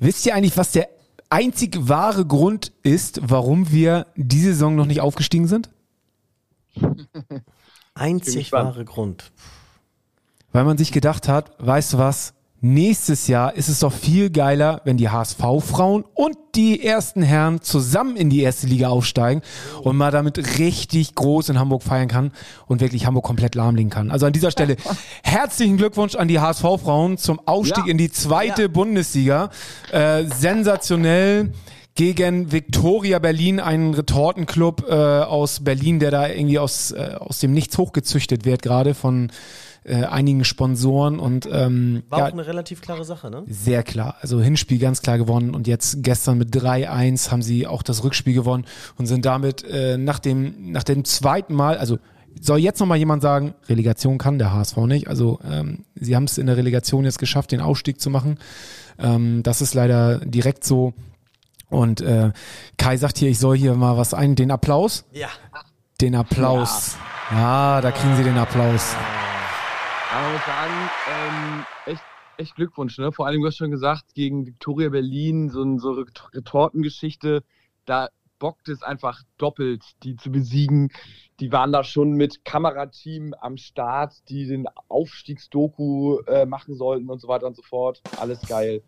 Wisst ihr eigentlich, was der einzig wahre Grund ist, warum wir diese Saison noch nicht aufgestiegen sind? Einzig wahre Grund. Weil man sich gedacht hat, weißt du was, Nächstes Jahr ist es doch viel geiler, wenn die HSV-Frauen und die ersten Herren zusammen in die erste Liga aufsteigen und man damit richtig groß in Hamburg feiern kann und wirklich Hamburg komplett lahmlegen kann. Also an dieser Stelle herzlichen Glückwunsch an die HSV-Frauen zum Aufstieg ja. in die zweite ja. Bundesliga. Äh, sensationell gegen Viktoria Berlin, einen Retortenclub äh, aus Berlin, der da irgendwie aus, äh, aus dem Nichts hochgezüchtet wird, gerade von äh, einigen Sponsoren und ähm, war ja, auch eine relativ klare Sache, ne? Sehr klar. Also Hinspiel ganz klar gewonnen und jetzt gestern mit 3-1 haben sie auch das Rückspiel gewonnen und sind damit äh, nach dem nach dem zweiten Mal, also soll jetzt noch mal jemand sagen, Relegation kann der HSV nicht. Also ähm, sie haben es in der Relegation jetzt geschafft, den Ausstieg zu machen. Ähm, das ist leider direkt so. Und äh, Kai sagt hier, ich soll hier mal was ein, den Applaus. Ja. Den Applaus. Ja, ja da kriegen sie den Applaus. Aber man muss sagen, ähm, echt, echt Glückwunsch. Ne? Vor allem, du hast schon gesagt, gegen Victoria Berlin, so eine so Retortengeschichte, da bockt es einfach doppelt, die zu besiegen. Die waren da schon mit Kamerateam am Start, die den Aufstiegsdoku äh, machen sollten und so weiter und so fort. Alles geil,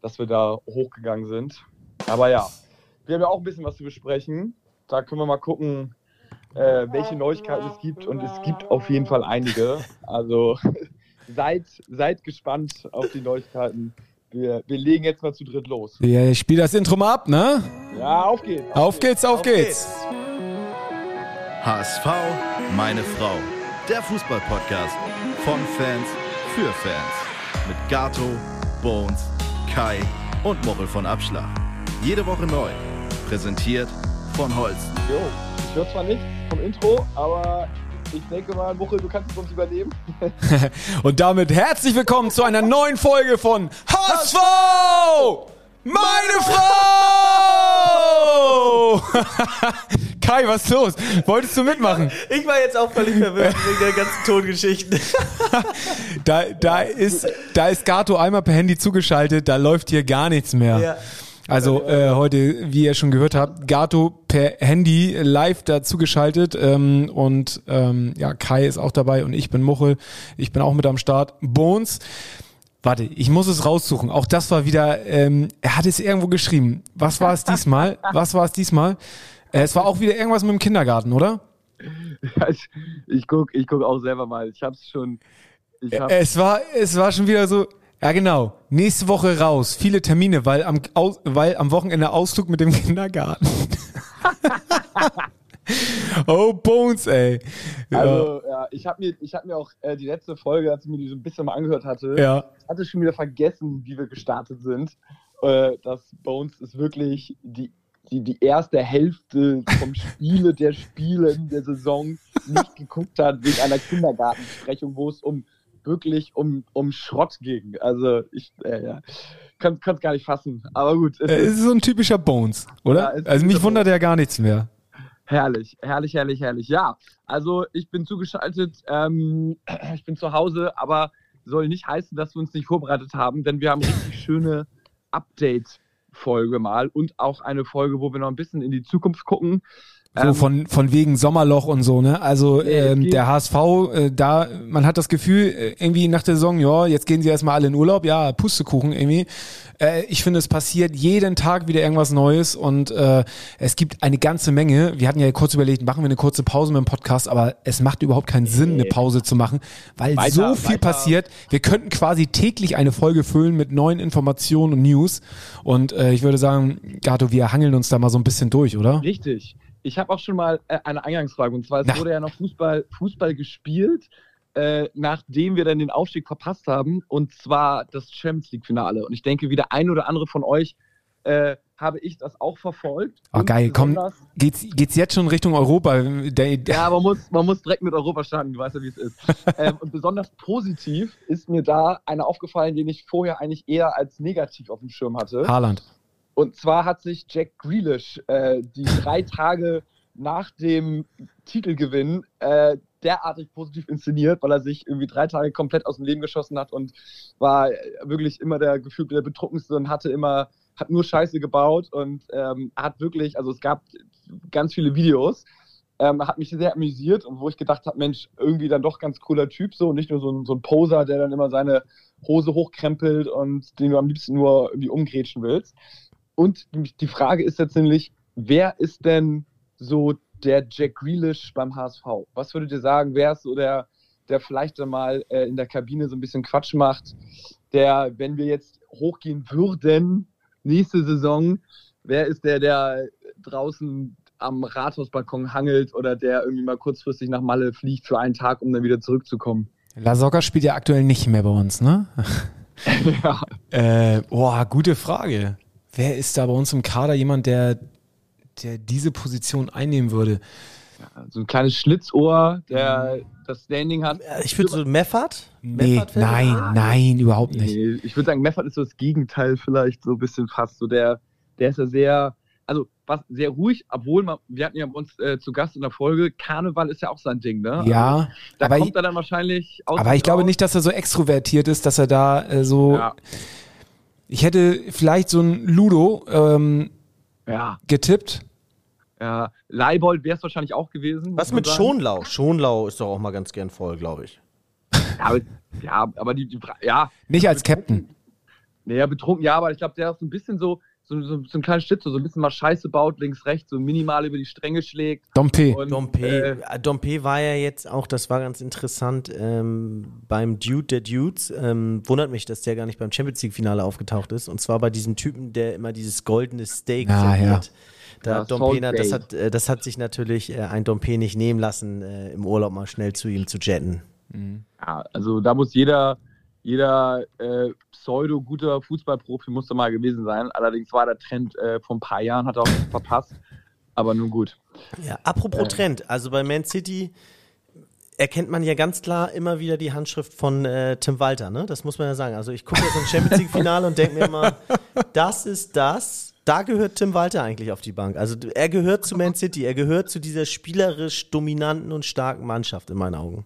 dass wir da hochgegangen sind. Aber ja, wir haben ja auch ein bisschen was zu besprechen. Da können wir mal gucken, äh, welche Neuigkeiten es gibt. Und es gibt auf jeden Fall einige. Also seid, seid gespannt auf die Neuigkeiten. Wir, wir legen jetzt mal zu dritt los. Ja, ich spiele das Intro mal ab, ne? Ja, auf geht's. Auf, auf geht's, auf, auf geht's. geht's. HSV, meine Frau. Der Fußballpodcast von Fans für Fans. Mit Gato, Bones, Kai und Morrel von Abschlag. Jede Woche neu. Präsentiert von Holz. Jo, ich höre zwar nicht, vom Intro, aber ich denke mal, Muchel, du kannst es uns übernehmen. Und damit herzlich willkommen zu einer neuen Folge von HSV! Meine Frau! Kai, was ist los? Wolltest du mitmachen? Ich war jetzt auch völlig verwirrt wegen der ganzen Tongeschichten. da, da, ist, da ist Gato einmal per Handy zugeschaltet, da läuft hier gar nichts mehr. Ja. Also äh, heute, wie ihr schon gehört habt, Gato per Handy live dazu geschaltet ähm, und ähm, ja, Kai ist auch dabei und ich bin Muchel. Ich bin auch mit am Start. Bones. Warte, ich muss es raussuchen. Auch das war wieder, ähm, er hat es irgendwo geschrieben. Was war es diesmal? Was war es diesmal? Äh, es war auch wieder irgendwas mit dem Kindergarten, oder? ich, ich guck, ich guck auch selber mal. Ich hab's schon. Ich hab es war, es war schon wieder so. Ja, genau. Nächste Woche raus. Viele Termine, weil am, weil am Wochenende Ausflug mit dem Kindergarten. oh, Bones, ey. Ja. Also, ja, ich habe mir, hab mir auch äh, die letzte Folge, als ich mir die so ein bisschen mal angehört hatte, ja. hatte schon wieder vergessen, wie wir gestartet sind. Äh, dass Bones ist wirklich die, die, die erste Hälfte vom Spiele der Spiele in der Saison nicht geguckt hat wegen einer Kindergartensprechung, wo es um wirklich um, um Schrott ging. Also ich äh, ja, kann es gar nicht fassen. Aber gut. Es, es ist so ein typischer Bones, oder? Ja, also mich wundert ja gar nichts mehr. Herrlich, herrlich, herrlich, herrlich. Ja, also ich bin zugeschaltet, ähm, ich bin zu Hause, aber soll nicht heißen, dass wir uns nicht vorbereitet haben, denn wir haben richtig schöne Update-Folge mal und auch eine Folge, wo wir noch ein bisschen in die Zukunft gucken. So ähm, von, von wegen Sommerloch und so, ne? Also ähm, der HSV, äh, da, man hat das Gefühl, äh, irgendwie nach der Saison, ja, jetzt gehen sie erstmal alle in Urlaub, ja, Pustekuchen irgendwie. Äh, ich finde, es passiert jeden Tag wieder irgendwas Neues und äh, es gibt eine ganze Menge. Wir hatten ja kurz überlegt, machen wir eine kurze Pause mit dem Podcast, aber es macht überhaupt keinen Sinn, eine Pause zu machen, weil weiter, so viel weiter. passiert. Wir könnten quasi täglich eine Folge füllen mit neuen Informationen und News. Und äh, ich würde sagen, Gato, wir hangeln uns da mal so ein bisschen durch, oder? Richtig ich habe auch schon mal äh, eine Eingangsfrage. Und zwar, es Na. wurde ja noch Fußball, Fußball gespielt, äh, nachdem wir dann den Aufstieg verpasst haben. Und zwar das Champions League-Finale. Und ich denke, wie der ein oder andere von euch äh, habe ich das auch verfolgt. Oh, geil, komm, geht's, geht's jetzt schon Richtung Europa? Der, der ja, man muss, man muss direkt mit Europa starten, du weißt ja, wie es ist. ähm, und besonders positiv ist mir da einer aufgefallen, den ich vorher eigentlich eher als negativ auf dem Schirm hatte. Haaland. Und zwar hat sich Jack Grealish äh, die drei Tage nach dem Titelgewinn äh, derartig positiv inszeniert, weil er sich irgendwie drei Tage komplett aus dem Leben geschossen hat und war wirklich immer der gefühlt der betrunkenste und hatte immer, hat nur Scheiße gebaut und ähm, hat wirklich, also es gab ganz viele Videos, ähm, hat mich sehr amüsiert und wo ich gedacht habe, Mensch, irgendwie dann doch ganz cooler Typ so und nicht nur so ein, so ein Poser, der dann immer seine Hose hochkrempelt und den du am liebsten nur irgendwie umgrätschen willst. Und die Frage ist jetzt nämlich, wer ist denn so der Jack Grealish beim HSV? Was würdet ihr sagen, wer ist so der, der vielleicht mal äh, in der Kabine so ein bisschen Quatsch macht, der, wenn wir jetzt hochgehen würden, nächste Saison, wer ist der, der draußen am Rathausbalkon hangelt oder der irgendwie mal kurzfristig nach Malle fliegt für einen Tag, um dann wieder zurückzukommen? La Soga spielt ja aktuell nicht mehr bei uns, ne? ja. Äh, boah, gute Frage. Wer ist da bei uns im Kader jemand, der, der diese Position einnehmen würde? Ja, so ein kleines Schlitzohr, der mhm. das Standing hat. Ich würde so Meffert? Nee, Meffert nein, nein, überhaupt nicht. Nee, ich würde sagen, Meffert ist so das Gegenteil vielleicht so ein bisschen fast. So der, der ist ja sehr, also was sehr ruhig, obwohl man, wir hatten ja bei uns äh, zu Gast in der Folge, Karneval ist ja auch sein Ding, ne? Ja. Also, da kommt ich, er dann wahrscheinlich aus. Aber ich glaube nicht, dass er so extrovertiert ist, dass er da äh, so. Ja. Ich hätte vielleicht so ein Ludo ähm, ja. getippt. Ja, Leibold wäre es wahrscheinlich auch gewesen. Was mit sagen. Schonlau? Schonlau ist doch auch mal ganz gern voll, glaube ich. Ja, aber, ja, aber die, die, ja. Nicht als Captain. Naja, betrunken, ja, aber ich glaube, der ist so ein bisschen so, so, so, so ein kleines Stütze, so ein bisschen mal Scheiße baut, links, rechts, so minimal über die Stränge schlägt. Dompe. Dompe, äh, Dompe war ja jetzt auch, das war ganz interessant, ähm, beim Dude der Dudes. Ähm, wundert mich, dass der gar nicht beim Champions League-Finale aufgetaucht ist. Und zwar bei diesem Typen, der immer dieses goldene Steak ah, serviert. Ja. Da ja, Dompe, das hat, äh, das hat sich natürlich äh, ein Dompe nicht nehmen lassen, äh, im Urlaub mal schnell zu ihm zu jetten. Mhm. Ja, also da muss jeder jeder äh, pseudo-guter Fußballprofi muss da mal gewesen sein. Allerdings war der Trend äh, vor ein paar Jahren, hat er auch verpasst. Aber nun gut. Ja, apropos äh. Trend, also bei Man City erkennt man ja ganz klar immer wieder die Handschrift von äh, Tim Walter, ne? Das muss man ja sagen. Also ich gucke jetzt ein Champions League-Finale und denke mir immer, das ist das. Da gehört Tim Walter eigentlich auf die Bank. Also er gehört zu Man City, er gehört zu dieser spielerisch dominanten und starken Mannschaft in meinen Augen.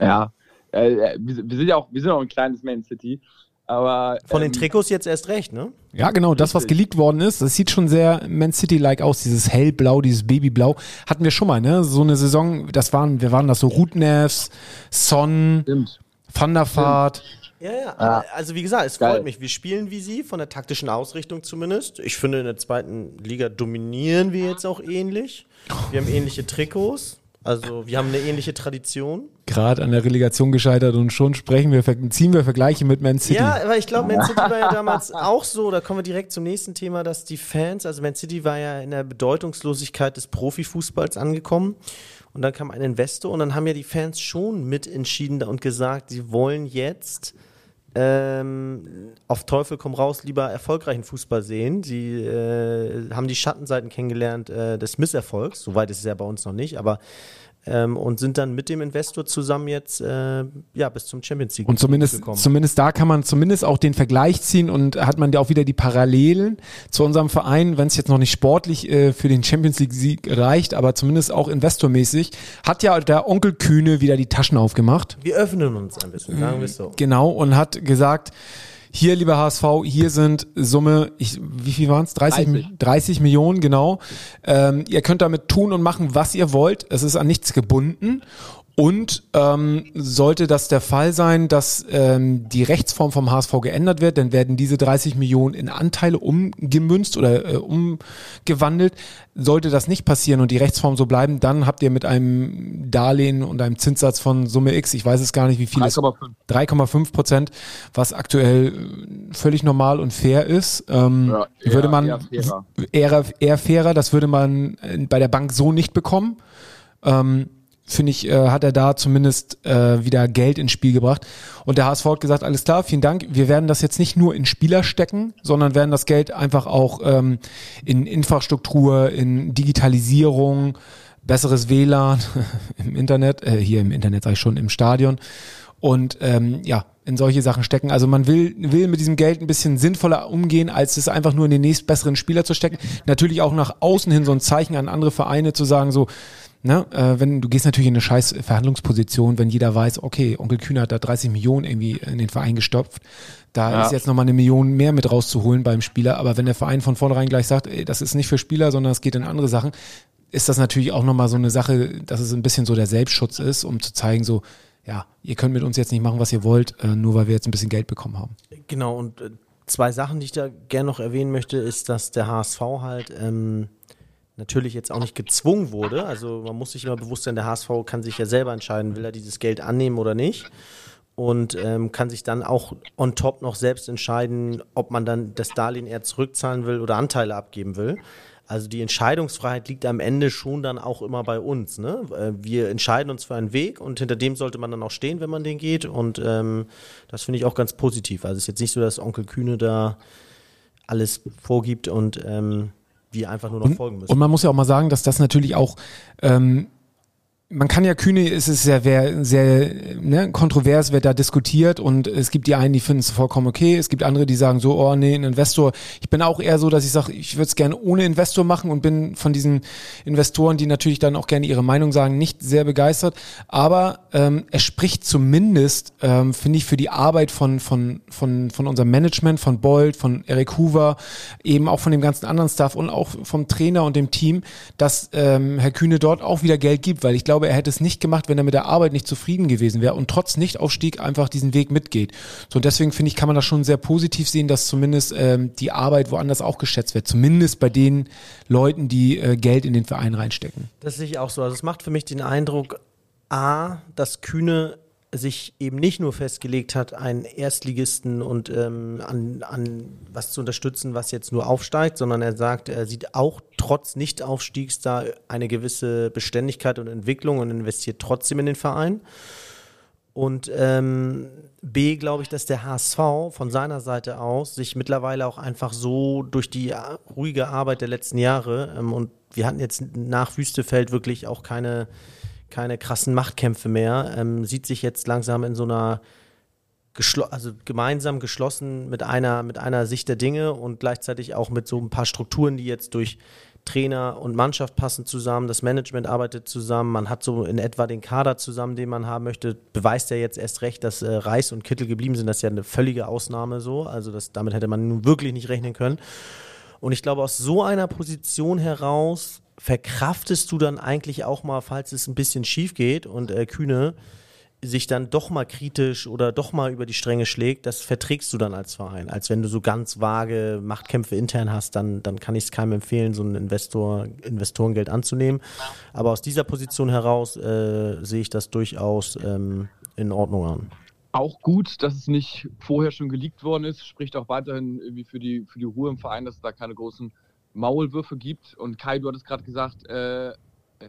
Ja, äh, wir, wir, sind ja auch, wir sind auch ein kleines Man City. Aber, Von den ähm, Trikots jetzt erst recht, ne? Ja, genau. Das, was geleakt worden ist, das sieht schon sehr Man City-like aus. Dieses hellblau, dieses Babyblau. Hatten wir schon mal, ne? So eine Saison, das waren, wir waren das so Rutnevs, Son, Stimmt. Van der Vaart. Ja, ja, ah, also wie gesagt, es geil. freut mich. Wir spielen wie sie, von der taktischen Ausrichtung zumindest. Ich finde, in der zweiten Liga dominieren wir jetzt auch ähnlich. Wir haben ähnliche Trikots. Also wir haben eine ähnliche Tradition. Gerade an der Relegation gescheitert und schon sprechen wir, ziehen wir Vergleiche mit Man City. Ja, aber ich glaube, Man City war ja damals auch so, da kommen wir direkt zum nächsten Thema, dass die Fans, also Man City war ja in der Bedeutungslosigkeit des Profifußballs angekommen. Und dann kam ein Investor und dann haben ja die Fans schon mitentschieden und gesagt, sie wollen jetzt ähm, auf Teufel komm raus lieber erfolgreichen Fußball sehen. Sie äh, haben die Schattenseiten kennengelernt äh, des Misserfolgs, soweit ist es ja bei uns noch nicht, aber ähm, und sind dann mit dem Investor zusammen jetzt äh, ja bis zum Champions League und zumindest gekommen. zumindest da kann man zumindest auch den Vergleich ziehen und hat man ja auch wieder die Parallelen zu unserem Verein, wenn es jetzt noch nicht sportlich äh, für den Champions League Sieg reicht, aber zumindest auch investormäßig hat ja der Onkel Kühne wieder die Taschen aufgemacht. Wir öffnen uns ein bisschen, sagen wir so. Genau und hat gesagt hier, lieber HSV, hier sind Summe, ich, wie viel waren es? 30, 30. 30 Millionen, genau. Ähm, ihr könnt damit tun und machen, was ihr wollt. Es ist an nichts gebunden. Und ähm, sollte das der Fall sein, dass ähm, die Rechtsform vom HSV geändert wird, dann werden diese 30 Millionen in Anteile umgemünzt oder äh, umgewandelt. Sollte das nicht passieren und die Rechtsform so bleiben, dann habt ihr mit einem Darlehen und einem Zinssatz von Summe X, ich weiß es gar nicht, wie viel 3,5 Prozent, was aktuell völlig normal und fair ist, ähm, ja, eher, würde man eher fairer. Eher, eher fairer, das würde man bei der Bank so nicht bekommen. Ähm, finde ich, äh, hat er da zumindest äh, wieder Geld ins Spiel gebracht. Und der HSV hat gesagt, alles klar, vielen Dank. Wir werden das jetzt nicht nur in Spieler stecken, sondern werden das Geld einfach auch ähm, in Infrastruktur, in Digitalisierung, besseres WLAN im Internet, äh, hier im Internet sage ich schon, im Stadion. Und ähm, ja, in solche Sachen stecken. Also man will, will mit diesem Geld ein bisschen sinnvoller umgehen, als es einfach nur in den nächstbesseren Spieler zu stecken. Natürlich auch nach außen hin so ein Zeichen an andere Vereine zu sagen, so, ne, äh, wenn du gehst natürlich in eine scheiß Verhandlungsposition, wenn jeder weiß, okay, Onkel Kühner hat da 30 Millionen irgendwie in den Verein gestopft, da Ja. ist jetzt nochmal eine Million mehr mit rauszuholen beim Spieler, aber wenn der Verein von vornherein gleich sagt, ey, das ist nicht für Spieler, sondern es geht in andere Sachen, ist das natürlich auch nochmal so eine Sache, dass es ein bisschen so der Selbstschutz ist, um zu zeigen, so, ja, ihr könnt mit uns jetzt nicht machen, was ihr wollt, äh, nur weil wir jetzt ein bisschen Geld bekommen haben. Genau, und äh, zwei Sachen, die ich da gerne noch erwähnen möchte, ist, dass der HSV halt ähm, natürlich jetzt auch nicht gezwungen wurde. Also man muss sich immer bewusst sein, der HSV kann sich ja selber entscheiden, will er dieses Geld annehmen oder nicht. Und ähm, kann sich dann auch on top noch selbst entscheiden, ob man dann das Darlehen eher zurückzahlen will oder Anteile abgeben will. Also die Entscheidungsfreiheit liegt am Ende schon dann auch immer bei uns. Ne? Äh, Wir entscheiden uns für einen Weg und hinter dem sollte man dann auch stehen, wenn man den geht. Und ähm, das finde ich auch ganz positiv. Also es ist jetzt nicht so, dass Onkel Kühne da alles vorgibt und ähm, wir einfach nur noch folgen müssen. Und man muss ja auch mal sagen, dass das natürlich auch, ähm, man kann ja Kühne, es ist sehr, sehr, sehr ne, kontrovers, wird da diskutiert und es gibt die einen, die finden es vollkommen okay, es gibt andere, die sagen so, oh nee, ein Investor. Ich bin auch eher so, dass ich sage, ich würde es gerne ohne Investor machen und bin von diesen Investoren, die natürlich dann auch gerne ihre Meinung sagen, nicht sehr begeistert. Aber ähm, es spricht zumindest, ähm, finde ich, für die Arbeit von, von, von, von unserem Management, von Bold, von Eric Hoover, eben auch von dem ganzen anderen Staff und auch vom Trainer und dem Team, dass ähm, Herr Kühne dort auch wieder Geld gibt, weil ich glaube, er hätte es nicht gemacht, wenn er mit der Arbeit nicht zufrieden gewesen wäre und trotz Nichtaufstieg einfach diesen Weg mitgeht. So und deswegen finde ich, kann man das schon sehr positiv sehen, dass zumindest ähm, die Arbeit woanders auch geschätzt wird. Zumindest bei den Leuten, die äh, Geld in den Verein reinstecken. Das sehe ich auch so. Also es macht für mich den Eindruck, A, dass Kühne sich eben nicht nur festgelegt hat, einen Erstligisten und ähm, an, an was zu unterstützen, was jetzt nur aufsteigt, sondern er sagt, er sieht auch trotz Nichtaufstiegs da eine gewisse Beständigkeit und Entwicklung und investiert trotzdem in den Verein. Und ähm, B, glaube ich, dass der HSV von seiner Seite aus sich mittlerweile auch einfach so durch die äh, ruhige Arbeit der letzten Jahre ähm, und wir hatten jetzt nach Wüstefeld wirklich auch keine, keine krassen Machtkämpfe mehr, ähm, sieht sich jetzt langsam in so einer geschlo also gemeinsam geschlossen mit einer, mit einer Sicht der Dinge und gleichzeitig auch mit so ein paar Strukturen, die jetzt durch Trainer und Mannschaft passen zusammen, das Management arbeitet zusammen, man hat so in etwa den Kader zusammen, den man haben möchte, beweist ja jetzt erst recht, dass äh, Reis und Kittel geblieben sind, das ist ja eine völlige Ausnahme so, also das, damit hätte man nun wirklich nicht rechnen können. Und ich glaube, aus so einer Position heraus verkraftest du dann eigentlich auch mal, falls es ein bisschen schief geht und äh, Kühne sich dann doch mal kritisch oder doch mal über die Stränge schlägt, das verträgst du dann als Verein. Als wenn du so ganz vage Machtkämpfe intern hast, dann, dann kann ich es keinem empfehlen, so ein Investor, Investorengeld anzunehmen. Aber aus dieser Position heraus äh, sehe ich das durchaus ähm, in Ordnung an. Auch gut, dass es nicht vorher schon geleakt worden ist, spricht auch weiterhin irgendwie für die, für die Ruhe im Verein, dass es da keine großen Maulwürfe gibt. Und Kai, du hattest gerade gesagt, äh,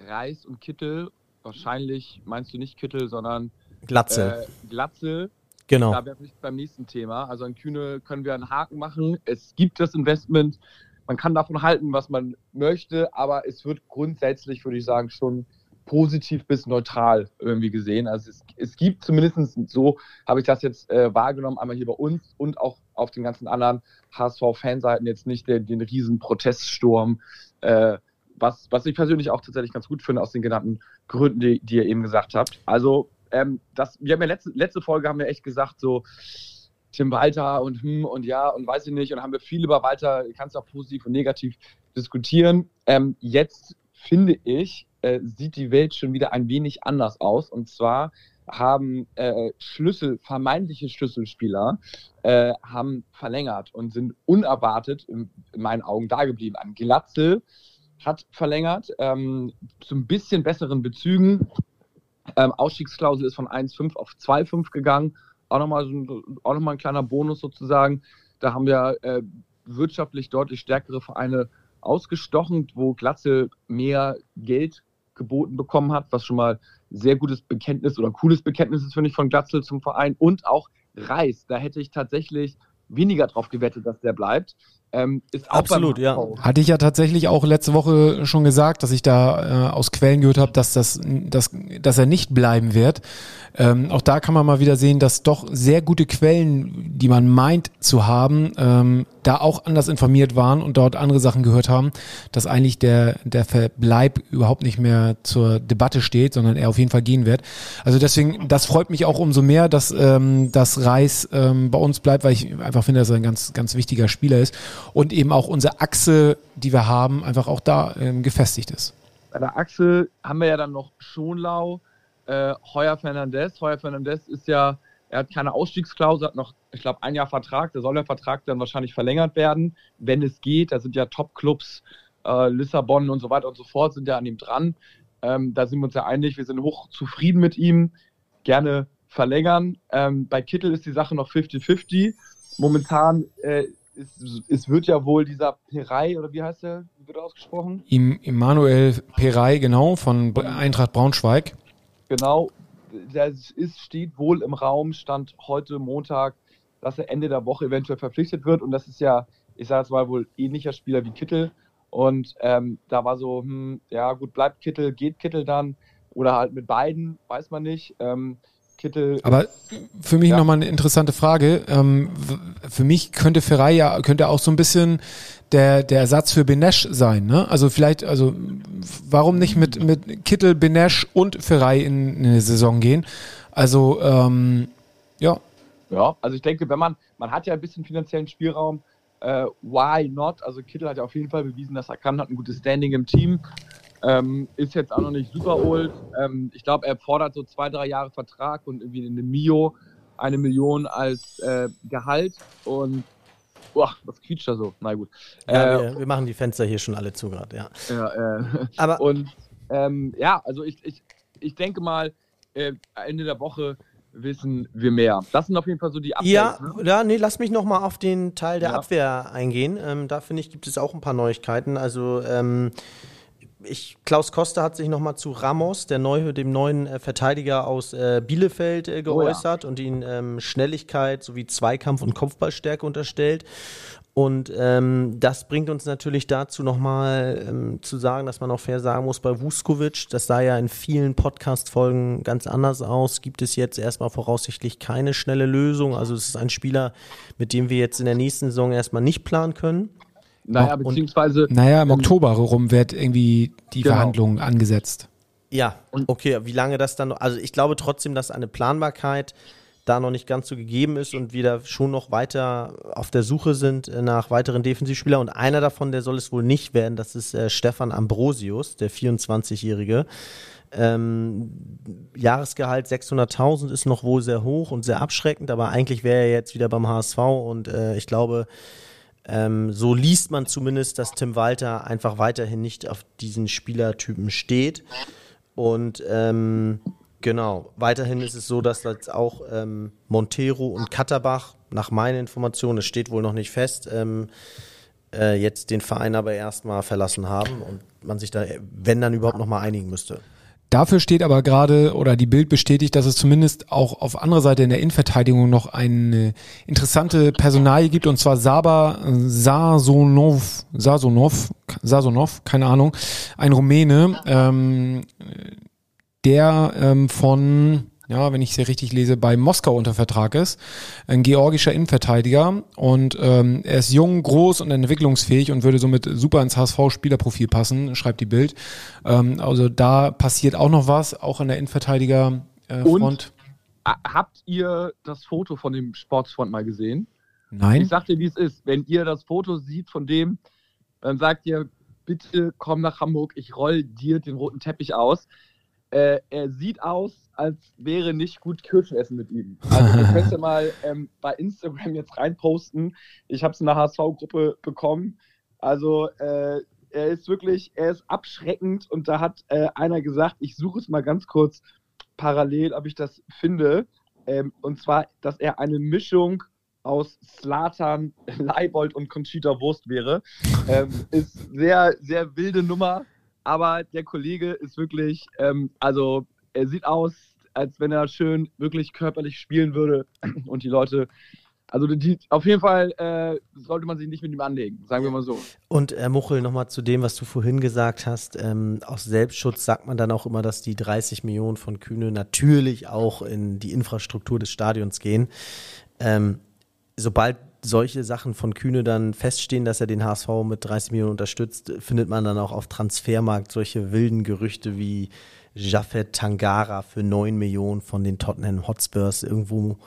Reis und Kittel, wahrscheinlich meinst du nicht Kittel, sondern Glatze, äh, Glatze. genau. Da wäre ich beim nächsten Thema. Also an Kühne können wir einen Haken machen. Es gibt das Investment. Man kann davon halten, was man möchte, aber es wird grundsätzlich, würde ich sagen, schon positiv bis neutral irgendwie gesehen. Also es, es gibt zumindest so, habe ich das jetzt äh, wahrgenommen, einmal hier bei uns und auch auf den ganzen anderen HSV-Fanseiten jetzt nicht den, den riesen Proteststurm, äh, was, was ich persönlich auch tatsächlich ganz gut finde aus den genannten Gründen, die, die ihr eben gesagt habt. Also ähm, das, wir haben ja letzte, letzte Folge haben wir echt gesagt, so Tim Walter und hm und ja und weiß ich nicht und haben wir viel über Walter, kannst auch positiv und negativ diskutieren. Ähm, jetzt finde ich, äh, sieht die Welt schon wieder ein wenig anders aus und zwar haben äh, Schlüssel, vermeintliche Schlüsselspieler, äh, haben verlängert und sind unerwartet in, in meinen Augen da geblieben. Ein Glatzel hat verlängert, ähm, zu ein bisschen besseren Bezügen. Ähm, Ausstiegsklausel ist von 1,5 auf 2,5 gegangen. Auch nochmal, so noch ein kleiner Bonus sozusagen. Da haben wir äh, wirtschaftlich deutlich stärkere Vereine ausgestochen, wo Glatze mehr Geld geboten bekommen hat, was schon mal sehr gutes Bekenntnis oder cooles Bekenntnis ist, finde ich, von Glatzel zum Verein. Und auch Reis, da hätte ich tatsächlich weniger drauf gewettet, dass der bleibt. Ähm, ist auch Absolut, ja. Hatte ich ja tatsächlich auch letzte Woche schon gesagt, dass ich da äh, aus Quellen gehört habe, dass, das, dass, dass er nicht bleiben wird. Ähm, auch da kann man mal wieder sehen, dass doch sehr gute Quellen, die man meint zu haben, ähm, da auch anders informiert waren und dort andere Sachen gehört haben, dass eigentlich der, der Verbleib überhaupt nicht mehr zur Debatte steht, sondern er auf jeden Fall gehen wird. Also deswegen, das freut mich auch umso mehr, dass ähm, das Reis ähm, bei uns bleibt, weil ich einfach finde, dass er ein ganz, ganz wichtiger Spieler ist und eben auch unsere Achse, die wir haben, einfach auch da ähm, gefestigt ist. Bei der Achse haben wir ja dann noch Schonlau, äh, Heuer Fernandez. Heuer Fernandez ist ja, er hat keine Ausstiegsklausel, hat noch, ich glaube, ein Jahr Vertrag. Da soll der Vertrag dann wahrscheinlich verlängert werden, wenn es geht. Da sind ja Top-Clubs, äh, Lissabon und so weiter und so fort, sind ja an ihm dran. Ähm, da sind wir uns ja einig, wir sind hoch zufrieden mit ihm, gerne verlängern. Ähm, bei Kittel ist die Sache noch 50-50. Momentan äh, es, es wird ja wohl dieser Perei, oder wie heißt der, wie wird er ausgesprochen? Im, Immanuel Perey, genau, von Eintracht Braunschweig. Genau, der ist, steht wohl im Raum, stand heute Montag, dass er Ende der Woche eventuell verpflichtet wird. Und das ist ja, ich sage jetzt mal, wohl ähnlicher Spieler wie Kittel. Und ähm, da war so, hm, ja gut, bleibt Kittel, geht Kittel dann? Oder halt mit beiden, weiß man nicht. Ähm, Kittel. Aber für mich Ja. nochmal eine interessante Frage. Ähm, für mich könnte Ferrei ja, könnte auch so ein bisschen der, der Ersatz für Benesch sein, ne? Also vielleicht, also warum nicht mit, mit Kittel, Benesch und Ferrei in eine Saison gehen? Also, ähm, ja, Ja, also ich denke, wenn man, man hat ja ein bisschen finanziellen Spielraum, äh, why not? Also Kittel hat ja auf jeden Fall bewiesen, dass er kann, hat ein gutes Standing im Team, ähm, ist jetzt auch noch nicht super old. Ähm, ich glaube, er fordert so zwei, drei Jahre Vertrag und irgendwie eine Mio, eine Million als äh, Gehalt und boah, was quietscht da so? Na gut. Ja, Äh, wir, wir machen die Fenster hier schon alle zu gerade, ja. ja, äh, Aber und ähm, ja, also ich, ich, ich denke mal, äh, Ende der Woche wissen wir mehr. Das sind auf jeden Fall so die Updates. Ja, ne? ja, nee, lass mich noch mal auf den Teil der Ja. Abwehr eingehen. Ähm, da finde ich, gibt es auch ein paar Neuigkeiten. Also ähm, ich, Klaus Costa hat sich noch mal zu Ramos, der neu, dem neuen äh, Verteidiger aus äh, Bielefeld, äh, Oh ja. geäußert und ihn ähm, Schnelligkeit sowie Zweikampf und Kopfballstärke unterstellt. Und ähm, das bringt uns natürlich dazu, nochmal ähm, zu sagen, dass man auch fair sagen muss, bei Vuskovic, das sah ja in vielen Podcast-Folgen ganz anders aus, gibt es jetzt erstmal voraussichtlich keine schnelle Lösung. Also es ist ein Spieler, mit dem wir jetzt in der nächsten Saison erstmal nicht planen können. Naja, Und- beziehungsweise naja, im Oktober rum wird irgendwie die Genau. Verhandlung angesetzt. Ja, okay, wie lange das dann noch, also ich glaube trotzdem, dass eine Planbarkeit da noch nicht ganz so gegeben ist und wir da schon noch weiter auf der Suche sind nach weiteren Defensivspielern und einer davon, der soll es wohl nicht werden, das ist äh, Stefan Ambrosius, der 24-Jährige. Ähm, Jahresgehalt 600.000 ist noch wohl sehr hoch und sehr abschreckend, aber eigentlich wäre er jetzt wieder beim HSV und äh, ich glaube, ähm, so liest man zumindest, dass Tim Walter einfach weiterhin nicht auf diesen Spielertypen steht. Und ähm, genau, weiterhin ist es so, dass jetzt auch ähm, Montero und Katterbach, nach meinen Informationen, es steht wohl noch nicht fest, ähm, äh, jetzt den Verein aber erstmal verlassen haben und man sich da, wenn dann überhaupt noch mal einigen müsste. Dafür steht aber gerade, oder die Bild bestätigt, dass es zumindest auch auf anderer Seite in der Innenverteidigung noch eine interessante Personalie gibt, und zwar Saba Sasonov, Sasonov, Sasonov, keine Ahnung, ein Rumäne, ähm, der ähm, von, ja, wenn ich es hier richtig lese, bei Moskau unter Vertrag ist, ein georgischer Innenverteidiger und ähm, er ist jung, groß und entwicklungsfähig und würde somit super ins HSV-Spielerprofil passen, schreibt die Bild. Ähm, also da passiert auch noch was, auch an der Innenverteidiger äh, Und? Habt ihr das Foto von dem Sportsfront mal gesehen? Ich Nein. sag dir, wie es ist. Wenn ihr das Foto sieht von dem, dann sagt ihr, bitte komm nach Hamburg, ich roll dir den roten Teppich aus. Äh, er sieht aus, als wäre nicht gut Kirschen essen mit ihm. Also ihr könnt ja mal ähm, bei Instagram jetzt reinposten. Ich habe es in der HSV-Gruppe bekommen. Also äh, er ist wirklich, er ist abschreckend und da hat äh, einer gesagt, ich suche es mal ganz kurz parallel, ob ich das finde. Ähm, und zwar, dass er eine Mischung aus Slatan, Leibold und Conchita Wurst wäre. Ähm, ist sehr, sehr wilde Nummer, aber der Kollege ist wirklich, ähm, also er sieht aus, als wenn er schön wirklich körperlich spielen würde und die Leute Also die, auf jeden Fall äh, sollte man sich nicht mit ihm anlegen, sagen wir mal so. Und äh, Muchel, nochmal zu dem, was du vorhin gesagt hast. Ähm, aus Selbstschutz sagt man dann auch immer, dass die 30 Millionen von Kühne natürlich auch in die Infrastruktur des Stadions gehen. Ähm, sobald solche Sachen von Kühne dann feststehen, dass er den HSV mit 30 Millionen unterstützt, findet man dann auch auf Transfermarkt solche wilden Gerüchte wie Jafet Tangara für 9 Millionen von den Tottenham Hotspurs irgendwo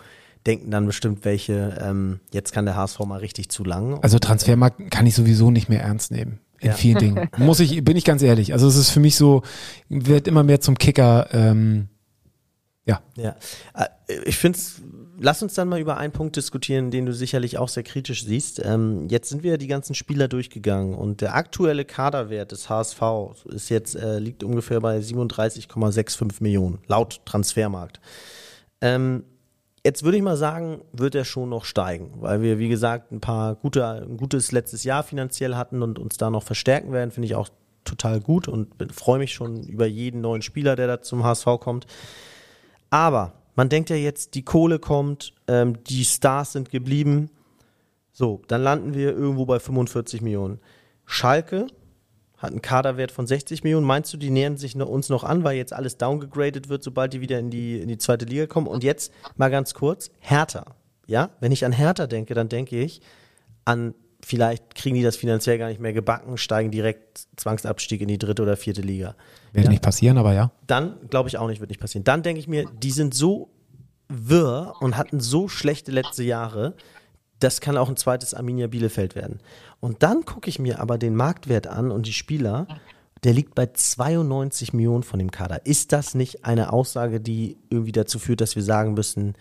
denken dann bestimmt welche, ähm, jetzt kann der HSV mal richtig zu lang. Also Transfermarkt kann ich sowieso nicht mehr ernst nehmen. In ja. vielen Dingen. Muss ich, bin ich ganz ehrlich. Also es ist für mich so, wird immer mehr zum Kicker, ähm, ja. Ja. Äh, ich finde es, lass uns dann mal über einen Punkt diskutieren, den du sicherlich auch sehr kritisch siehst. Ähm, jetzt sind wir die ganzen Spieler durchgegangen und der aktuelle Kaderwert des HSV ist jetzt, äh, liegt ungefähr bei 37,65 Millionen, laut Transfermarkt. Ähm, Jetzt würde ich mal sagen, wird er schon noch steigen, weil wir, wie gesagt, ein paar gute, ein gutes letztes Jahr finanziell hatten und uns da noch verstärken werden, finde ich auch total gut und freue mich schon über jeden neuen Spieler, der da zum HSV kommt. Aber man denkt ja jetzt, die Kohle kommt, ähm, die Stars sind geblieben. So, dann landen wir irgendwo bei 45 Millionen. Schalke hat einen Kaderwert von 60 Millionen. Meinst du, die nähern sich uns noch an, weil jetzt alles downgegradet wird, sobald die wieder in die, in die zweite Liga kommen? Und jetzt mal ganz kurz, Hertha. Ja, wenn ich an Hertha denke, dann denke ich an, vielleicht kriegen die das finanziell gar nicht mehr gebacken, steigen direkt Zwangsabstieg in die dritte oder vierte Liga. Wird ja. nicht passieren, aber ja. Dann glaube ich auch nicht, wird nicht passieren. Dann denke ich mir, die sind so wirr und hatten so schlechte letzte Jahre, das kann auch ein zweites Arminia Bielefeld werden. Und dann gucke ich mir aber den Marktwert an und die Spieler, der liegt bei 92 Millionen von dem Kader. Ist das nicht eine Aussage, die irgendwie dazu führt, dass wir sagen müssen,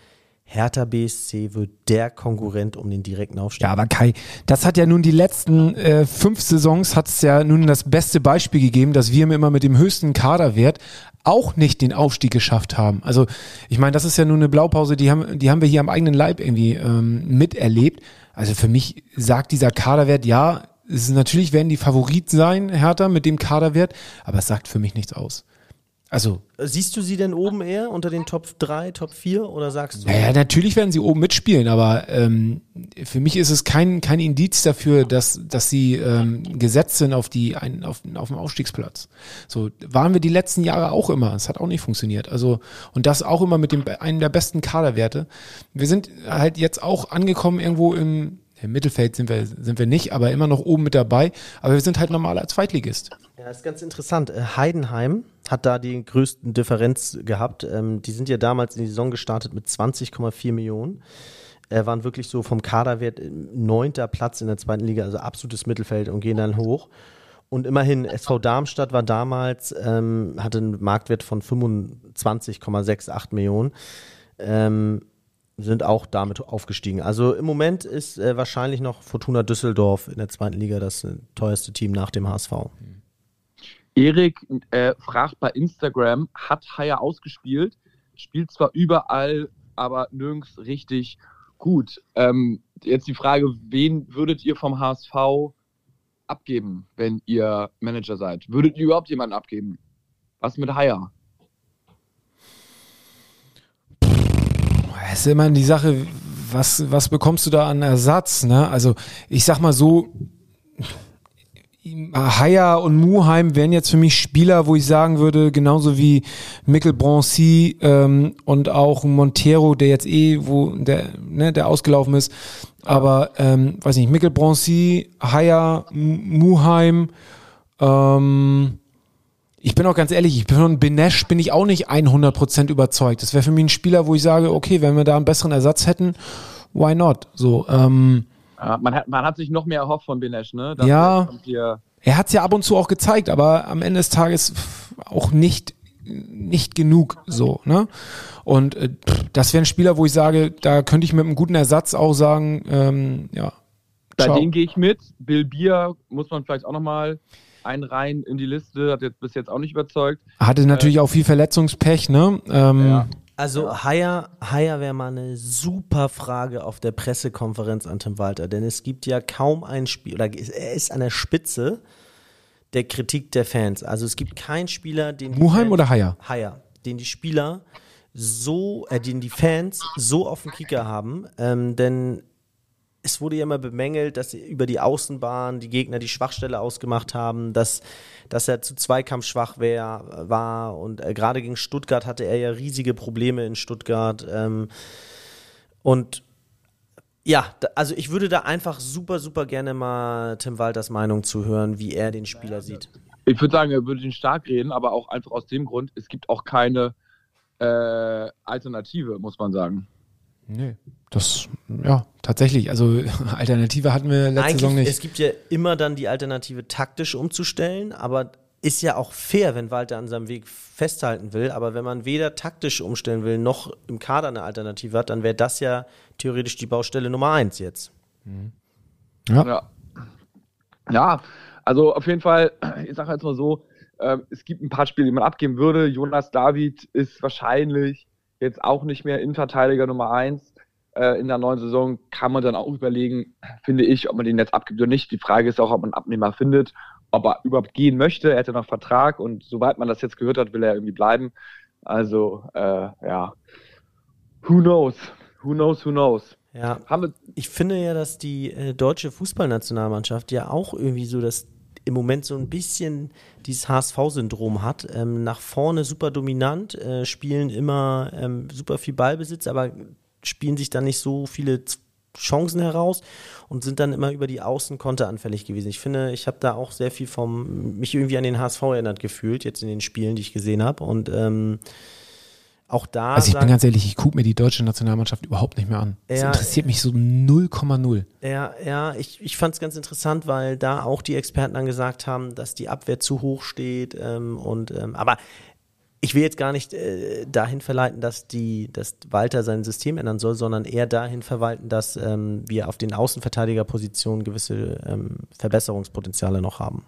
Hertha BSC wird der Konkurrent um den direkten Aufstieg. Ja, aber Kai, das hat ja nun die letzten äh, fünf Saisons hat es ja nun das beste Beispiel gegeben, dass wir immer mit dem höchsten Kaderwert auch nicht den Aufstieg geschafft haben. Also ich meine, das ist ja nur eine Blaupause, die haben, die haben wir hier am eigenen Leib irgendwie ähm, miterlebt. Also für mich sagt dieser Kaderwert, ja, ist, natürlich werden die Favorit sein, Hertha, mit dem Kaderwert, aber es sagt für mich nichts aus. Also. Siehst du sie denn oben eher unter den Top 3, Top 4 oder sagst du? Naja, natürlich werden sie oben mitspielen, aber ähm, für mich ist es kein, kein Indiz dafür, dass, dass sie ähm, gesetzt sind auf, die, ein, auf, auf dem Aufstiegsplatz. So waren wir die letzten Jahre auch immer. Es hat auch nicht funktioniert. Also, und das auch immer mit dem einem der besten Kaderwerte. Wir sind halt jetzt auch angekommen irgendwo im, im Mittelfeld sind wir, sind wir nicht, aber immer noch oben mit dabei. Aber wir sind halt normaler Zweitligist. Ja, ist ganz interessant. Äh, Heidenheim hat da die größten Differenz gehabt. Ähm, die sind ja damals in die Saison gestartet mit 20,4 Millionen. Er waren wirklich so vom Kaderwert äh, neunter Platz in der zweiten Liga, also absolutes Mittelfeld und gehen dann hoch. Und immerhin, SV Darmstadt war damals, ähm, hatte einen Marktwert von 25,68 Millionen. Ähm, sind auch damit aufgestiegen. Also im Moment ist äh, wahrscheinlich noch Fortuna Düsseldorf in der zweiten Liga das äh, teuerste Team nach dem HSV. Erik äh, fragt bei Instagram, hat Haier ausgespielt? Spielt zwar überall, aber nirgends richtig gut. Ähm, jetzt die Frage, wen würdet ihr vom HSV abgeben, wenn ihr Manager seid? Würdet ihr überhaupt jemanden abgeben? Was mit Haier? Es ist immer die Sache, was, was bekommst du da an Ersatz? Ne? Also ich sag mal so, Haya und Muheim wären jetzt für mich Spieler, wo ich sagen würde, genauso wie Mikkel Broncy ähm, und auch Montero, der jetzt eh, wo der, ne, der ausgelaufen ist. Aber ähm, weiß nicht, Mikkel Broncy, Haya, Muheim, ähm, ich bin auch ganz ehrlich, ich bin von Benesch bin ich auch nicht 100% überzeugt. Das wäre für mich ein Spieler, wo ich sage, okay, wenn wir da einen besseren Ersatz hätten, why not? So, ähm, man, hat, man hat sich noch mehr erhofft von Benesch, ne? Das ja, er hat es ja ab und zu auch gezeigt, aber am Ende des Tages auch nicht nicht genug so, ne? Und äh, das wäre ein Spieler, wo ich sage, da könnte ich mit einem guten Ersatz auch sagen, ähm, ja. Bei dem gehe ich mit. Bill Bier muss man vielleicht auch nochmal einreihen in die Liste, hat jetzt bis jetzt auch nicht überzeugt. Hatte natürlich äh, auch viel Verletzungspech, ne? Ähm, ja. Also Haier, Haier wäre mal eine super Frage auf der Pressekonferenz an Tim Walter, denn es gibt ja kaum ein Spiel, oder er ist an der Spitze der Kritik der Fans. Also es gibt keinen Spieler, den Muheim oder Haier? Haier, den die Spieler so, äh, den die Fans so auf dem Kicker haben, ähm, denn es wurde ja immer bemängelt, dass über die Außenbahn die Gegner die Schwachstelle ausgemacht haben, dass, dass er zu Zweikampf schwach wär, war und äh, gerade gegen Stuttgart hatte er ja riesige Probleme in Stuttgart. Ähm, und ja, also ich würde da einfach super, super gerne mal Tim Walters Meinung zu hören, wie er den Spieler sieht. Ich würde sagen, er würde ihn stark reden, aber auch einfach aus dem Grund, es gibt auch keine äh, Alternative, muss man sagen. Nee, das, ja, tatsächlich. Also Alternative hatten wir letzte Eigentlich, Saison nicht. Es gibt ja immer dann die Alternative, taktisch umzustellen, aber ist ja auch fair, wenn Walter an seinem Weg festhalten will. Aber wenn man weder taktisch umstellen will, noch im Kader eine Alternative hat, dann wäre das ja theoretisch die Baustelle Nummer eins jetzt. Ja. Ja. Ja, also auf jeden Fall, ich sage jetzt mal so, äh, es gibt ein paar Spiele, die man abgeben würde. Jonas David ist wahrscheinlich jetzt auch nicht mehr Innenverteidiger Nummer eins. Äh, in der neuen Saison kann man dann auch überlegen, finde ich, ob man den jetzt abgibt oder nicht. Die Frage ist auch, ob man einen Abnehmer findet, ob er überhaupt gehen möchte. Er hätte noch Vertrag und soweit man das jetzt gehört hat, will er irgendwie bleiben. Also, äh, ja, who knows? Who knows, who knows? Ja, ich finde ja, dass die äh, deutsche Fußballnationalmannschaft ja auch irgendwie so das im Moment so ein bisschen dieses HSV-Syndrom hat. Ähm, nach vorne super dominant, äh, spielen immer ähm, super viel Ballbesitz, aber spielen sich dann nicht so viele Chancen heraus und sind dann immer über die Außen konteranfällig gewesen. Ich finde, ich habe da auch sehr viel vom, mich irgendwie an den HSV erinnert gefühlt, jetzt in den Spielen, die ich gesehen habe. Und ähm, auch da. Also ich bin sagen- ganz ehrlich, ich gucke mir die deutsche Nationalmannschaft überhaupt nicht mehr an. Das Ja, interessiert mich so 0,0. Ja, ja, ich, ich fand es ganz interessant, weil da auch die Experten dann gesagt haben, dass die Abwehr zu hoch steht. Ähm, und ähm, aber ich will jetzt gar nicht äh, dahin verleiten, dass die, dass Walter sein System ändern soll, sondern eher dahin verwalten, dass ähm, wir auf den Außenverteidigerpositionen gewisse ähm, Verbesserungspotenziale noch haben.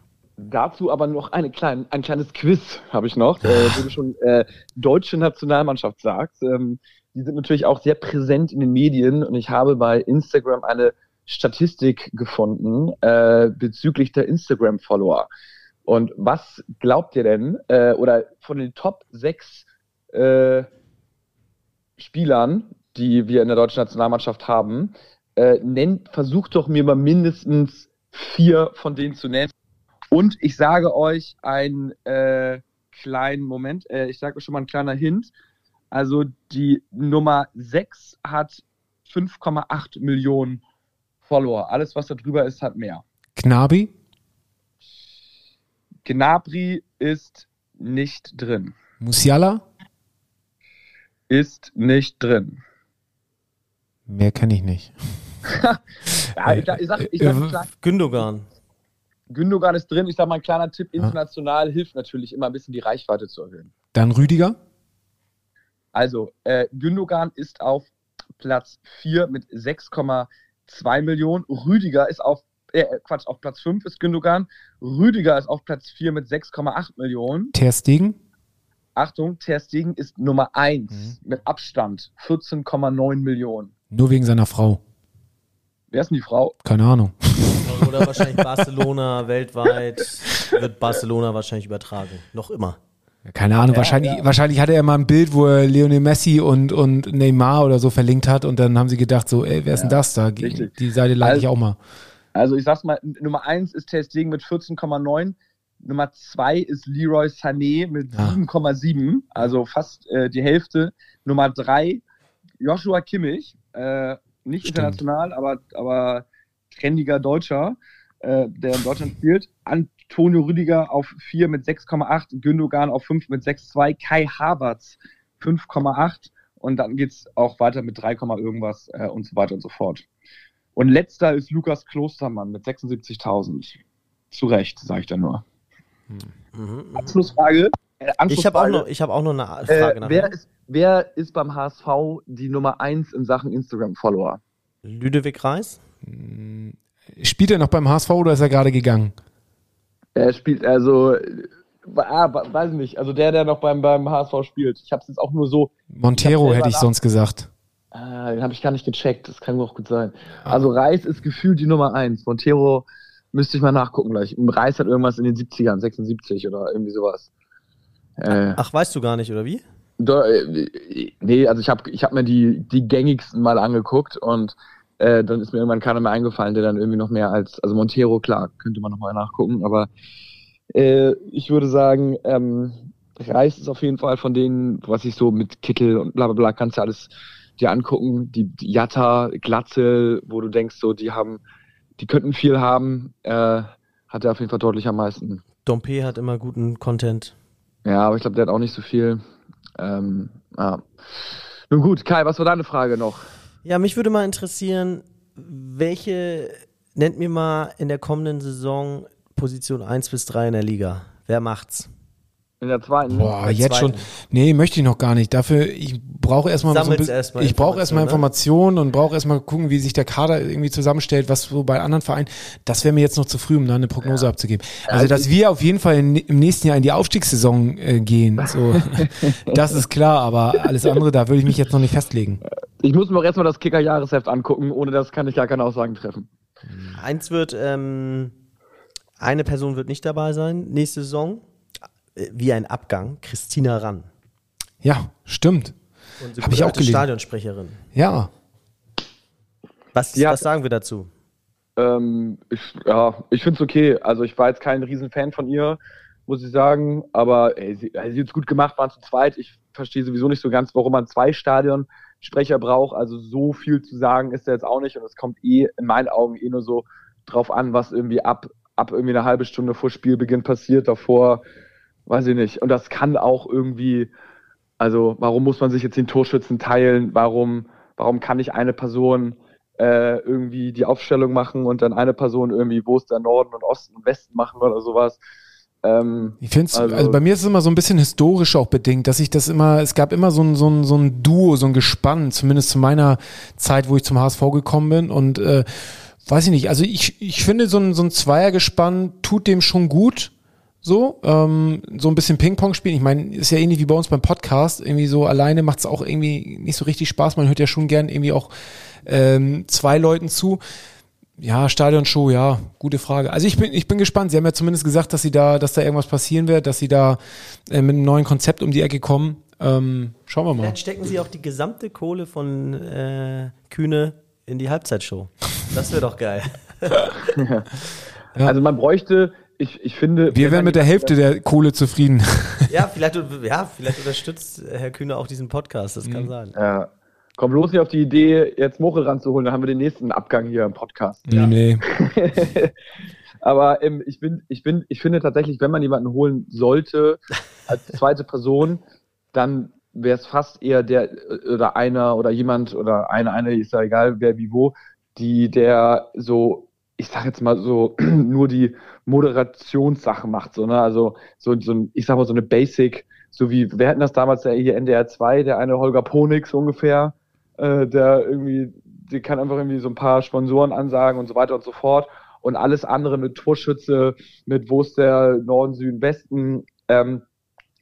Dazu aber noch eine klein, ein kleines Quiz habe ich noch, äh, wo du schon äh, deutsche Nationalmannschaft sagst. Ähm, die sind natürlich auch sehr präsent in den Medien und ich habe bei Instagram eine Statistik gefunden äh, bezüglich der Instagram-Follower. Und was glaubt ihr denn, äh, oder von den Top 6 äh, Spielern, die wir in der deutschen Nationalmannschaft haben, äh, nennt, versucht doch mir mal mindestens vier von denen zu nennen. Und ich sage euch einen äh, kleinen Moment, äh, ich sage euch schon mal ein kleiner Hint. Also die Nummer 6 hat 5,8 Millionen Follower. Alles, was da drüber ist, hat mehr. Knabi? Gnabry ist nicht drin. Musiala? Ist nicht drin. Mehr kenne ich nicht. Ja, ich, sag- ich sag, ich sag, Gündogan. Gündogan ist drin. Ich sag mal, ein kleiner Tipp, international hilft natürlich immer ein bisschen die Reichweite zu erhöhen. Dann Rüdiger? Also, äh, Gündogan ist auf Platz 4 mit 6,2 Millionen. Rüdiger ist auf, äh, Quatsch, auf Platz 5 ist Gündogan. Rüdiger ist auf Platz 4 mit 6,8 Millionen. Ter Stegen? Achtung, Ter Stegen ist Nummer 1 Mhm. mit Abstand, 14,9 Millionen. Nur wegen seiner Frau. Wer ist denn die Frau? Keine Ahnung. Oder wahrscheinlich Barcelona weltweit. Wird Barcelona wahrscheinlich übertragen. Noch immer. Keine Ahnung, wahrscheinlich, wahrscheinlich hatte er mal ein Bild, wo er Lionel Messi und, und Neymar oder so verlinkt hat und dann haben sie gedacht, so, ey, wer ist denn das da? Richtig. Die Seite ich Also- auch mal. Also ich sag's mal, Nummer 1 ist Stegen mit 14,9. Nummer 2 ist Leroy Sané mit Ah. 7,7, also fast äh, die Hälfte. Nummer 3 Joshua Kimmich, äh, nicht Stimmt. international, aber, aber trendiger Deutscher, äh, der in Deutschland spielt. Antonio Rüdiger auf 4 mit 6,8, Gündogan auf 5 mit 6,2, Kai Havertz 5,8 und dann geht's auch weiter mit 3, irgendwas äh, und so weiter und so fort. Und letzter ist Lukas Klostermann mit 76.000. Zu Recht, sage ich da nur. Mhm, mhm. Äh, Ich habe auch, noch- ich hab auch noch eine Frage äh, nach. wer, ist, wer ist beim HSV die Nummer 1 in Sachen Instagram-Follower? Lüdewig Reis? Spielt er noch beim HSV oder ist er gerade gegangen? Er spielt also, äh, ah, we- weiß ich nicht, also der, der noch beim, beim HSV spielt. Ich habe es jetzt auch nur so, Montero selber hätte ich nach- sonst gesagt. ah, den habe ich gar nicht gecheckt, das kann auch gut sein. Also Reis ist gefühlt die Nummer 1. Montero müsste ich mal nachgucken gleich. Reis hat irgendwas in den 70ern, 76 oder irgendwie sowas. Äh, Ach, weißt du gar nicht, oder wie? Da, äh, nee, also ich habe ich hab mir die, die gängigsten mal angeguckt und äh, dann ist mir irgendwann keiner mehr eingefallen, der dann irgendwie noch mehr als, also Montero, klar, könnte man nochmal nachgucken, aber äh, ich würde sagen, ähm, Reis ist auf jeden Fall von denen, was ich so mit Kittel und bla bla bla, kannst du alles dir angucken. Die, die Jatta, Glatzel, wo du denkst, so, die haben, die könnten viel haben, äh, hat er auf jeden Fall deutlich am meisten. Dompe hat immer guten Content. Ja, aber ich glaube, der hat auch nicht so viel. Ähm, ja. Nun gut, Kai, was war deine Frage noch? Ja, mich würde mal interessieren, welche, nennt mir mal in der kommenden Saison Position 1 bis 3 in der Liga. Wer macht's? In der zweiten. Boah, der jetzt zweiten. schon. Nee, möchte ich noch gar nicht. Dafür, ich brauche erstmal so ein erstmal ich brauche erstmal Informationen, Informationen und brauche erstmal gucken, wie sich der Kader irgendwie zusammenstellt, was so bei anderen Vereinen. Das wäre mir jetzt noch zu früh, um da eine Prognose abzugeben. Also, dass wir auf jeden Fall in, im nächsten Jahr in die Aufstiegssaison äh, gehen, so, das ist klar, aber alles andere, da würde ich mich jetzt noch nicht festlegen. Ich muss mir auch erstmal das Kicker-Jahresheft angucken, ohne das kann ich gar keine Aussagen treffen. Eins wird, ähm, eine Person wird nicht dabei sein, nächste Saison. Äh, Wie ein Abgang, Christina Rann. Ja, stimmt. Unsere Hab ich auch gelesen. Stadionsprecherin. Ja. Was, Ja. was sagen wir dazu? Ähm, ich, ja, ich finde es okay. Also ich war jetzt kein Riesenfan von ihr, muss ich sagen. Aber ey, sie, ey, sie hat es gut gemacht, waren zu zweit. Ich verstehe sowieso nicht so ganz, warum man zwei Stadionsprecher braucht. Also so viel zu sagen ist da jetzt auch nicht. Und es kommt eh in meinen Augen eh nur so drauf an, was irgendwie ab, ab irgendwie eine halbe Stunde vor Spielbeginn passiert. Davor, weiß ich nicht. Und das kann auch irgendwie, also warum muss man sich jetzt den Torschützen teilen? Warum, warum kann nicht eine Person äh, irgendwie die Aufstellung machen und dann eine Person irgendwie, wo ist der Norden und Osten und Westen machen oder sowas. Ähm, Ich finde also, Also- bei mir ist es immer so ein bisschen historisch auch bedingt, dass ich das immer, es gab immer so ein, so ein, so ein Duo, so ein Gespann, zumindest zu meiner Zeit, wo ich zum HSV gekommen bin und äh, weiß ich nicht, also ich, ich finde so ein, so ein Zweiergespann tut dem schon gut, so, ähm, so ein bisschen Ping-Pong spielen. Ich meine, ist ja ähnlich wie bei uns beim Podcast. Irgendwie so alleine macht es auch irgendwie nicht so richtig Spaß. Man hört ja schon gern irgendwie auch ähm, zwei Leuten zu. Ja, Stadionshow, ja, gute Frage. Also ich bin, ich bin gespannt. Sie haben ja zumindest gesagt, dass sie da, dass da irgendwas passieren wird, dass sie da äh, mit einem neuen Konzept um die Ecke kommen. Ähm, schauen wir mal. Vielleicht stecken sie auch die gesamte Kohle von äh, Kühne in die Halbzeitshow. Das wäre doch geil. Ja. Also man bräuchte, ich, ich finde. Wir wären mit der Hälfte der Kohle zufrieden. Ja, vielleicht, ja, vielleicht unterstützt Herr Kühne auch diesen Podcast. Das Mhm. kann sein. Ja. Komm bloß nicht auf die Idee, jetzt Moche ranzuholen, dann haben wir den nächsten Abgang hier im Podcast. Ja. Nee. Aber ähm, ich, bin, ich, bin, ich finde tatsächlich, wenn man jemanden holen sollte, als zweite Person, dann wäre es fast eher der äh, oder einer oder jemand oder eine, eine, ist ja egal, wer wie wo, die der so, ich sag jetzt mal so, nur die Moderationssache macht, so, ne? Also so, so ich sag mal so eine Basic, so wie, wer hatten das damals der hier NDR 2, der eine Holger Ponix ungefähr, äh, der irgendwie, die kann einfach irgendwie so ein paar Sponsoren ansagen und so weiter und so fort. Und alles andere mit Torschütze, mit wo ist der Norden, Süden, Westen, ähm,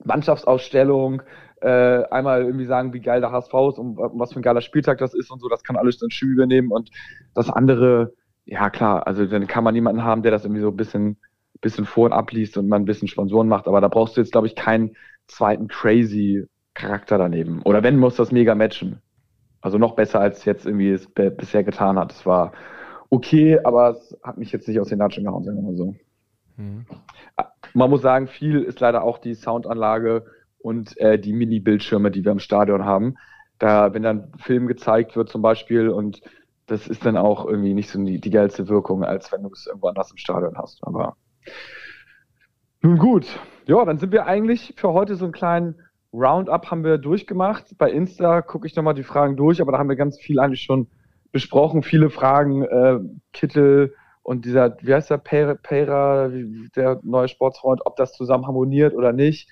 Mannschaftsausstellung, äh, einmal irgendwie sagen, wie geil der HSV ist und was für ein geiler Spieltag das ist und so, das kann alles dann Schü übernehmen und das andere, ja klar, also dann kann man jemanden haben, der das irgendwie so ein bisschen, bisschen vor und abliest und man ein bisschen Sponsoren macht, aber da brauchst du jetzt, glaube ich, keinen zweiten crazy Charakter daneben. Oder wenn, muss das mega matchen. Also noch besser, als jetzt irgendwie es bisher getan hat. Es war okay, aber es hat mich jetzt nicht aus den Latschen gehauen, sagen wir mal so. Man muss sagen, viel ist leider auch die Soundanlage und äh, die Mini-Bildschirme, die wir im Stadion haben. Da, wenn dann Film gezeigt wird zum Beispiel und das ist dann auch irgendwie nicht so die, die geilste Wirkung, als wenn du es irgendwo anders im Stadion hast. Aber nun gut, ja, dann sind wir eigentlich für heute so einen kleinen Roundup haben wir durchgemacht. Bei Insta gucke ich nochmal die Fragen durch, aber da haben wir ganz viel eigentlich schon besprochen. Viele Fragen, äh, Kittel und dieser, wie heißt der, Pera, der neue Sportsfreund, ob das zusammen harmoniert oder nicht.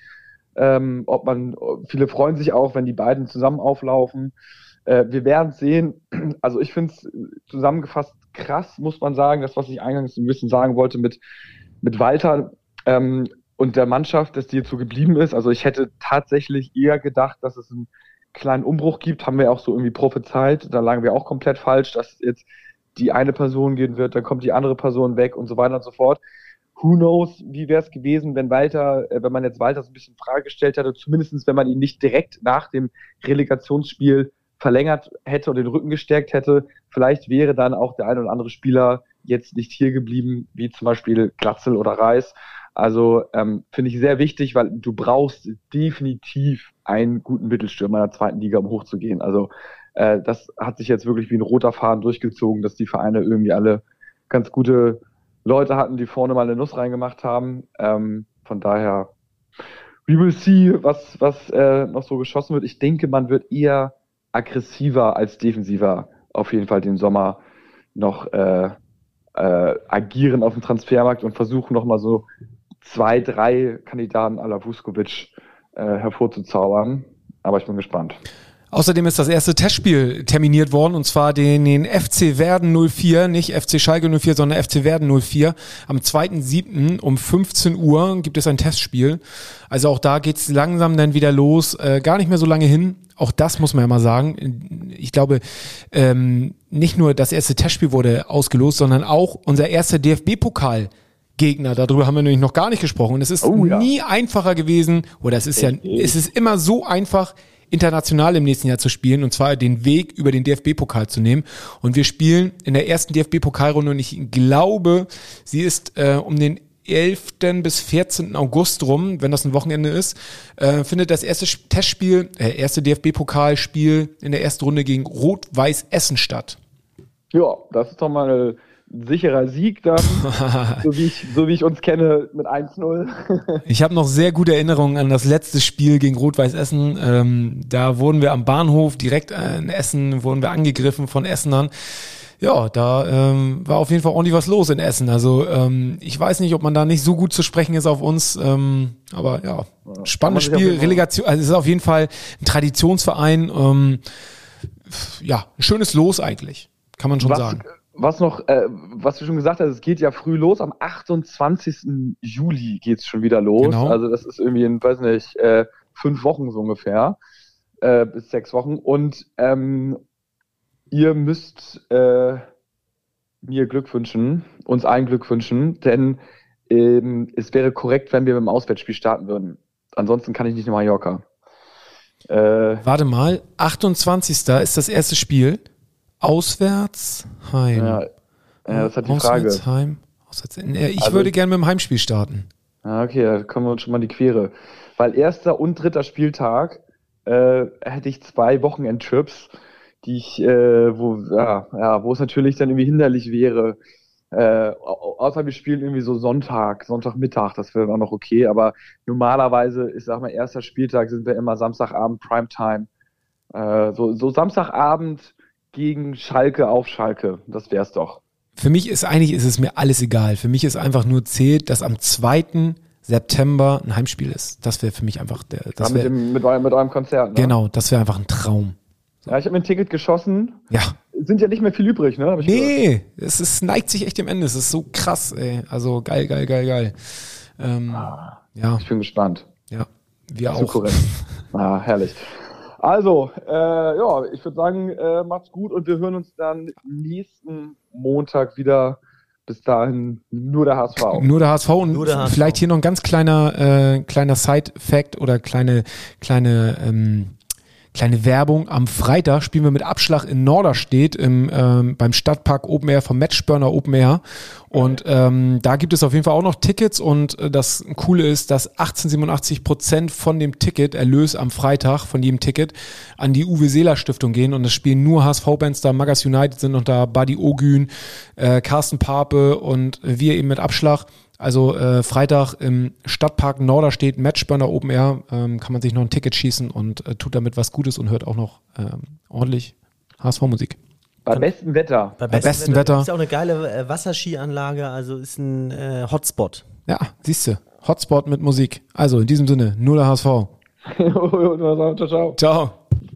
Ähm, ob man, viele freuen sich auch, wenn die beiden zusammen auflaufen. Äh, wir werden sehen. Also ich finde es zusammengefasst krass, muss man sagen, das, was ich eingangs ein bisschen sagen wollte mit, mit Walter ähm, und der Mannschaft, dass die jetzt so geblieben ist. Also ich hätte tatsächlich eher gedacht, dass es einen kleinen Umbruch gibt, haben wir auch so irgendwie prophezeit. Da lagen wir auch komplett falsch, dass jetzt die eine Person gehen wird, dann kommt die andere Person weg und so weiter und so fort. Who knows, wie wäre es gewesen, wenn Walter, äh, wenn man jetzt Walter so ein bisschen Frage gestellt hätte, zumindest wenn man ihn nicht direkt nach dem Relegationsspiel verlängert hätte und den Rücken gestärkt hätte, vielleicht wäre dann auch der ein oder andere Spieler jetzt nicht hier geblieben, wie zum Beispiel Glatzel oder Reis. Also ähm, finde ich sehr wichtig, weil du brauchst definitiv einen guten Mittelstürmer in der zweiten Liga, um hochzugehen. Also äh, das hat sich jetzt wirklich wie ein roter Faden durchgezogen, dass die Vereine irgendwie alle ganz gute Leute hatten, die vorne mal eine Nuss reingemacht haben. Ähm, von daher, we will see, was, was äh, noch so geschossen wird. Ich denke, man wird eher aggressiver als defensiver auf jeden Fall den Sommer noch äh, äh, agieren auf dem Transfermarkt und versuchen nochmal so zwei, drei Kandidaten à la Vuskovic äh, hervorzuzaubern. Aber ich bin gespannt. Außerdem ist das erste Testspiel terminiert worden und zwar den, den FC Werden 04, nicht FC Schalke 04, sondern FC Werden 04. Am 2.7. um 15 Uhr gibt es ein Testspiel. Also auch da geht's langsam dann wieder los. Äh, gar nicht mehr so lange hin. Auch das muss man ja mal sagen. Ich glaube, ähm, nicht nur das erste Testspiel wurde ausgelost, sondern auch unser erster DFB-Pokal. Gegner. Darüber haben wir nämlich noch gar nicht gesprochen. Und es ist Oh ja. nie einfacher gewesen, oder es ist ja, es ist immer so einfach, international im nächsten Jahr zu spielen, und zwar den Weg über den DFB-Pokal zu nehmen. Und wir spielen in der ersten DFB-Pokalrunde und ich glaube, sie ist äh, um den 11. bis 14. August rum, wenn das ein Wochenende ist, äh, findet das erste Testspiel, äh, erste DFB-Pokalspiel in der ersten Runde gegen Rot-Weiß Essen statt. Ja, das ist doch mal ein sicherer Sieg dann, so, wie ich, so wie ich uns kenne, mit 1-0. Ich habe noch sehr gute Erinnerungen an das letzte Spiel gegen Rot-Weiß Essen. Ähm, da wurden wir am Bahnhof direkt äh, in Essen, wurden wir angegriffen von Essenern. Ja, da ähm, war auf jeden Fall ordentlich was los in Essen. Also ähm, ich weiß nicht, ob man da nicht so gut zu sprechen ist auf uns, ähm, aber ja, spannendes Spiel, Relegation, also es ist auf jeden Fall ein Traditionsverein. Ähm, ja, schönes Los eigentlich, kann man schon Was, sagen. Was noch, äh, was du schon gesagt hast, es geht ja früh los. Am 28. Juli geht's schon wieder los. Genau. Also das ist irgendwie in, weiß nicht, äh, fünf Wochen so ungefähr. Äh, bis sechs Wochen. Und ähm, ihr müsst äh, mir Glück wünschen, uns allen Glück wünschen, denn ähm, es wäre korrekt, wenn wir mit dem Auswärtsspiel starten würden. Ansonsten kann ich nicht nach Mallorca. Äh, Warte mal, 28. ist das erste Spiel. Auswärts, Heim. ja, ja, das halt die Frage. Auswärts, Heim. Auswärts, ich Also- würde gerne mit dem Heimspiel starten. Ja, okay, da kommen wir uns schon mal in die Quere. Weil erster und dritter Spieltag äh, hätte ich zwei Wochenendtrips, die ich, äh, wo, ja, ja, wo es natürlich dann irgendwie hinderlich wäre. Äh, au- außer wir spielen irgendwie so Sonntag, Sonntagmittag, das wäre auch noch okay, aber normalerweise, ich sag mal, erster Spieltag sind wir immer Samstagabend Primetime. Äh, so, so Samstagabend gegen Schalke auf Schalke, das wär's doch. Für mich ist eigentlich ist es mir alles egal. Für mich ist einfach nur zählt, dass am 2. September ein Heimspiel ist. Das wäre für mich einfach der, das Ja, mit, wäre, dem, mit, eurem, mit eurem Konzert. Ne? genau, das wäre einfach ein Traum. Ja, ich habe mir ein Ticket geschossen. Ja. Sind ja nicht mehr viel übrig, ne? Nee, es ist, neigt sich echt dem Ende. Es ist so krass, ey. Also geil, geil, geil, geil. Ähm, ja, Ich bin gespannt. ja. Wir So auch. Ah, herrlich. Also, äh, ja, ich würde sagen, äh, macht's gut und wir hören uns dann nächsten Montag wieder. Bis dahin nur der HSV. Nur der HSV und der HSV. vielleicht hier noch ein ganz kleiner äh, kleiner Side-Fact oder kleine kleine ähm, kleine Werbung. Am Freitag spielen wir mit Abschlag in Norderstedt im, ähm, beim Stadtpark Open Air vom Matchburner Open Air. Und ähm, da gibt es auf jeden Fall auch noch Tickets und äh, das Coole ist, dass 1887 Prozent von dem Ticket, Erlös am Freitag von jedem Ticket, an die Uwe Seeler Stiftung gehen und es spielen nur HSV-Bands da, Magas United sind noch da, Buddy Ogün, äh, Carsten Pape und wir eben mit Abschlag. Also äh, Freitag im Stadtpark Norderstedt, Matchburner Open Air, ähm, kann man sich noch ein Ticket schießen und äh, tut damit was Gutes und hört auch noch ähm, ordentlich HSV-Musik. Bei bestem Wetter. Bei bestem Wetter. Ist auch eine geile äh, Wasserskianlage, also ist ein äh, Hotspot. Ja, siehste, Hotspot mit Musik. Also in diesem Sinne, nur der HSV. ciao, ciao. Ciao.